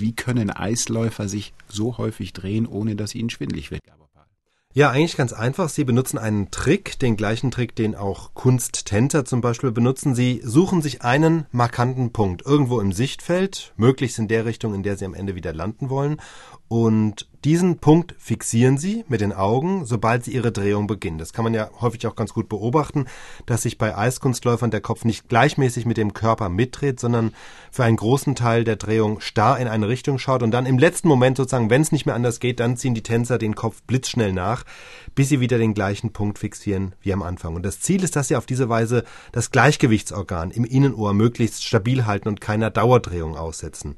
Wie können Eisläufer sich so häufig drehen, ohne dass ihnen schwindlig wird? Ja, eigentlich ganz einfach. Sie benutzen einen Trick, den gleichen Trick, den auch Kunsttänzer zum Beispiel benutzen. Sie suchen sich einen markanten Punkt irgendwo im Sichtfeld, möglichst in der Richtung, in der Sie am Ende wieder landen wollen, und diesen Punkt fixieren Sie mit den Augen, sobald Sie Ihre Drehung beginnen. Das kann man ja häufig auch ganz gut beobachten, dass sich bei Eiskunstläufern der Kopf nicht gleichmäßig mit dem Körper mitdreht, sondern für einen großen Teil der Drehung starr in eine Richtung schaut und dann im letzten Moment sozusagen, wenn es nicht mehr anders geht, dann ziehen die Tänzer den Kopf blitzschnell nach, bis sie wieder den gleichen Punkt fixieren wie am Anfang. Und das Ziel ist, dass Sie auf diese Weise das Gleichgewichtsorgan im Innenohr möglichst stabil halten und keiner Dauerdrehung aussetzen.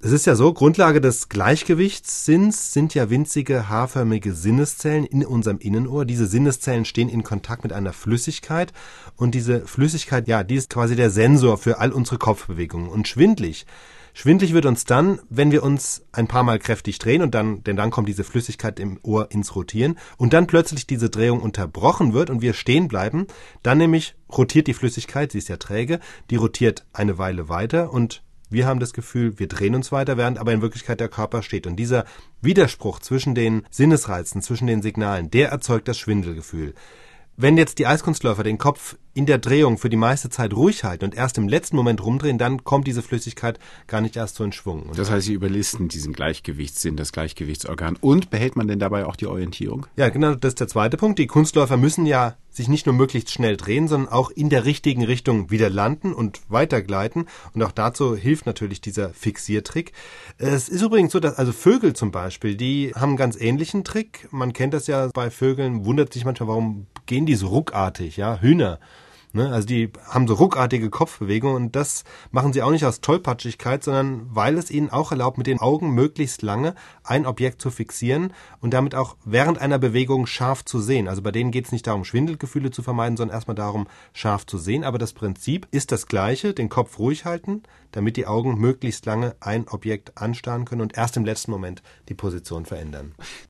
Es ist ja so, Grundlage des Gleichgewichtssinns sind ja winzige haarförmige Sinneszellen in unserem Innenohr. Diese Sinneszellen stehen in Kontakt mit einer Flüssigkeit und diese Flüssigkeit, ja, die ist quasi der Sensor für all unsere Kopfbewegungen. Und schwindlig, schwindlig wird uns dann, wenn wir uns ein paar Mal kräftig drehen und dann, denn dann kommt diese Flüssigkeit im Ohr ins Rotieren und dann plötzlich diese Drehung unterbrochen wird und wir stehen bleiben, dann nämlich rotiert die Flüssigkeit, sie ist ja träge, die rotiert eine Weile weiter und wir haben das Gefühl, wir drehen uns weiter, während aber in Wirklichkeit der Körper steht. Und dieser Widerspruch zwischen den Sinnesreizen, zwischen den Signalen, der erzeugt das Schwindelgefühl. Wenn jetzt die Eiskunstläufer den Kopf in der Drehung für die meiste Zeit ruhig halten und erst im letzten Moment rumdrehen, dann kommt diese Flüssigkeit gar nicht erst so in Schwung. Und das heißt, Sie überlisten diesen Gleichgewichtssinn, das Gleichgewichtsorgan. Und behält man denn dabei auch die Orientierung? Ja, genau, das ist der zweite Punkt. Die Kunstläufer müssen ja sich nicht nur möglichst schnell drehen, sondern auch in der richtigen Richtung wieder landen und weitergleiten. Und auch dazu hilft natürlich dieser Fixiertrick. Es ist übrigens so, dass also Vögel zum Beispiel, die haben einen ganz ähnlichen Trick. Man kennt das ja bei Vögeln, wundert sich manchmal, warum gehen die so ruckartig, ja, Hühner. Ne? Also die haben so ruckartige Kopfbewegungen und das machen sie auch nicht aus Tollpatschigkeit, sondern weil es ihnen auch erlaubt, mit den Augen möglichst lange ein Objekt zu fixieren und damit auch während einer Bewegung scharf zu sehen. Also bei denen geht es nicht darum, Schwindelgefühle zu vermeiden, sondern erstmal darum, scharf zu sehen. Aber das Prinzip ist das gleiche, den Kopf ruhig halten, damit die Augen möglichst lange ein Objekt anstarren können und erst im letzten Moment die Position verändern.